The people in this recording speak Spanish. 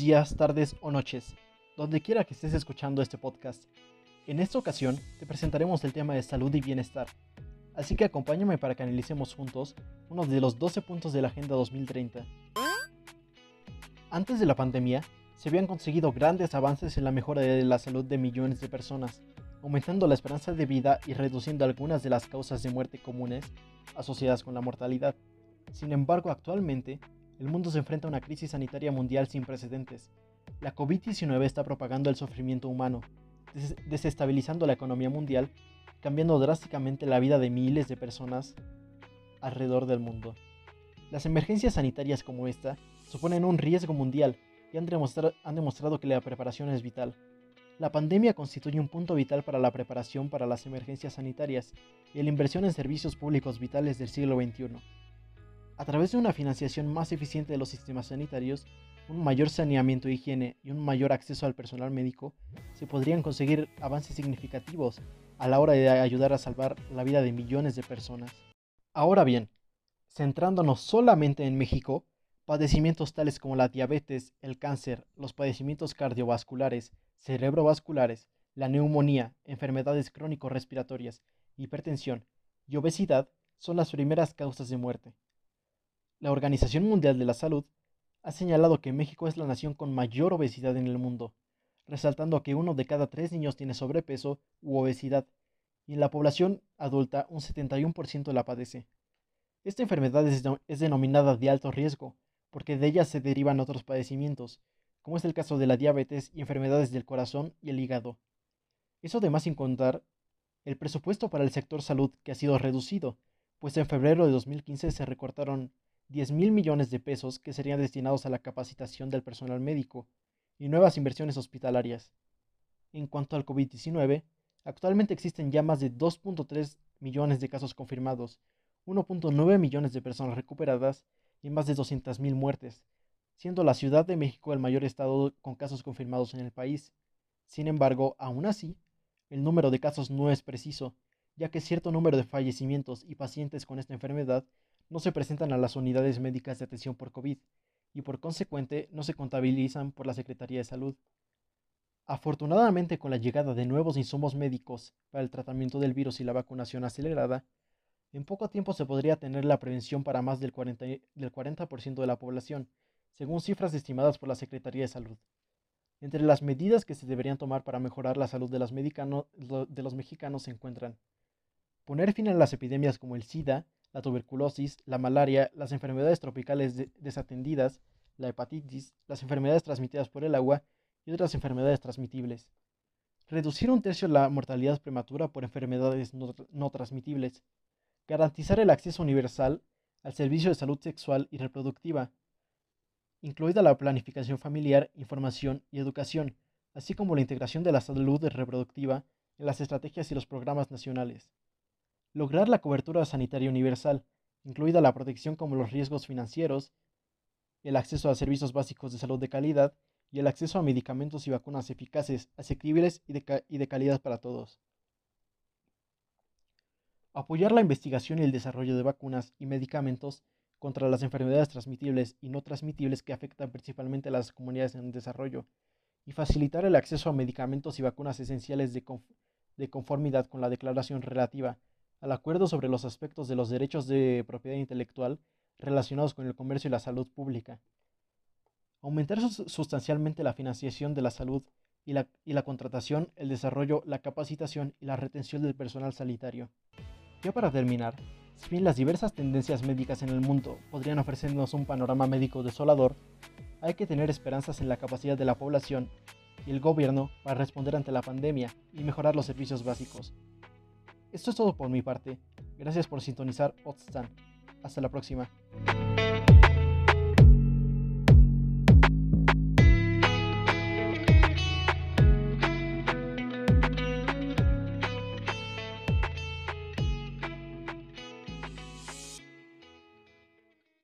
días, tardes o noches, donde quiera que estés escuchando este podcast. En esta ocasión te presentaremos el tema de salud y bienestar, así que acompáñame para que analicemos juntos uno de los 12 puntos de la Agenda 2030. Antes de la pandemia, se habían conseguido grandes avances en la mejora de la salud de millones de personas, aumentando la esperanza de vida y reduciendo algunas de las causas de muerte comunes asociadas con la mortalidad. Sin embargo, actualmente, el mundo se enfrenta a una crisis sanitaria mundial sin precedentes. La COVID-19 está propagando el sufrimiento humano, desestabilizando la economía mundial, cambiando drásticamente la vida de miles de personas alrededor del mundo. Las emergencias sanitarias como esta suponen un riesgo mundial y han han demostrado que la preparación es vital. La pandemia constituye un punto vital para la preparación para las emergencias sanitarias y la inversión en servicios públicos vitales del siglo XXI. A través de una financiación más eficiente de los sistemas sanitarios, un mayor saneamiento de higiene y un mayor acceso al personal médico, se podrían conseguir avances significativos a la hora de ayudar a salvar la vida de millones de personas. Ahora bien, centrándonos solamente en México, padecimientos tales como la diabetes, el cáncer, los padecimientos cardiovasculares, cerebrovasculares, la neumonía, enfermedades crónico-respiratorias, hipertensión y obesidad son las primeras causas de muerte. La Organización Mundial de la Salud ha señalado que México es la nación con mayor obesidad en el mundo, resaltando que uno de cada tres niños tiene sobrepeso u obesidad, y en la población adulta un 71% la padece. Esta enfermedad es, denominada de alto riesgo, porque de ella se derivan otros padecimientos, como es el caso de la diabetes y enfermedades del corazón y el hígado. Eso además sin contar el presupuesto para el sector salud que ha sido reducido, pues en febrero de 2015 se recortaron 10 mil millones de pesos que serían destinados a la capacitación del personal médico y nuevas inversiones hospitalarias. En cuanto al COVID-19, actualmente existen ya más de 2.3 millones de casos confirmados, 1.9 millones de personas recuperadas y más de 200.000 muertes, siendo la Ciudad de México el mayor estado con casos confirmados en el país. Sin embargo, aún así, el número de casos no es preciso, ya que cierto número de fallecimientos y pacientes con esta enfermedad no se presentan a las unidades médicas de atención por COVID y por consecuente no se contabilizan por la Secretaría de Salud. Afortunadamente, con la llegada de nuevos insumos médicos para el tratamiento del virus y la vacunación acelerada, en poco tiempo se podría tener la prevención para más del 40%, del 40 de la población, según cifras estimadas por la Secretaría de Salud. Entre las medidas que se deberían tomar para mejorar la salud de los mexicanos se encuentran poner fin a las epidemias como el SIDA, la tuberculosis, la malaria, las enfermedades tropicales desatendidas, la hepatitis, las enfermedades transmitidas por el agua y otras enfermedades transmitibles. Reducir un tercio la mortalidad prematura por enfermedades no, no transmitibles. Garantizar el acceso universal al servicio de salud sexual y reproductiva, incluida la planificación familiar, información y educación, así como la integración de la salud reproductiva en las estrategias y los programas nacionales. Lograr la cobertura sanitaria universal, incluida la protección como los riesgos financieros, el acceso a servicios básicos de salud de calidad y el acceso a medicamentos y vacunas eficaces, asequibles y de, y de calidad para todos. Apoyar la investigación y el desarrollo de vacunas y medicamentos contra las enfermedades transmitibles y no transmitibles que afectan principalmente a las comunidades en desarrollo, y facilitar el acceso a medicamentos y vacunas esenciales de, de conformidad con la declaración relativa al acuerdo sobre los aspectos de los derechos de propiedad intelectual relacionados con el comercio y la salud pública. Aumentar sustancialmente la financiación de la salud y la, contratación, el desarrollo, la capacitación y la retención del personal sanitario. Ya para terminar, si bien las diversas tendencias médicas en el mundo podrían ofrecernos un panorama médico desolador, hay que tener esperanzas en la capacidad de la población y el gobierno para responder ante la pandemia y mejorar los servicios básicos. Esto es todo por mi parte. Gracias por sintonizar Otstan. Hasta la próxima.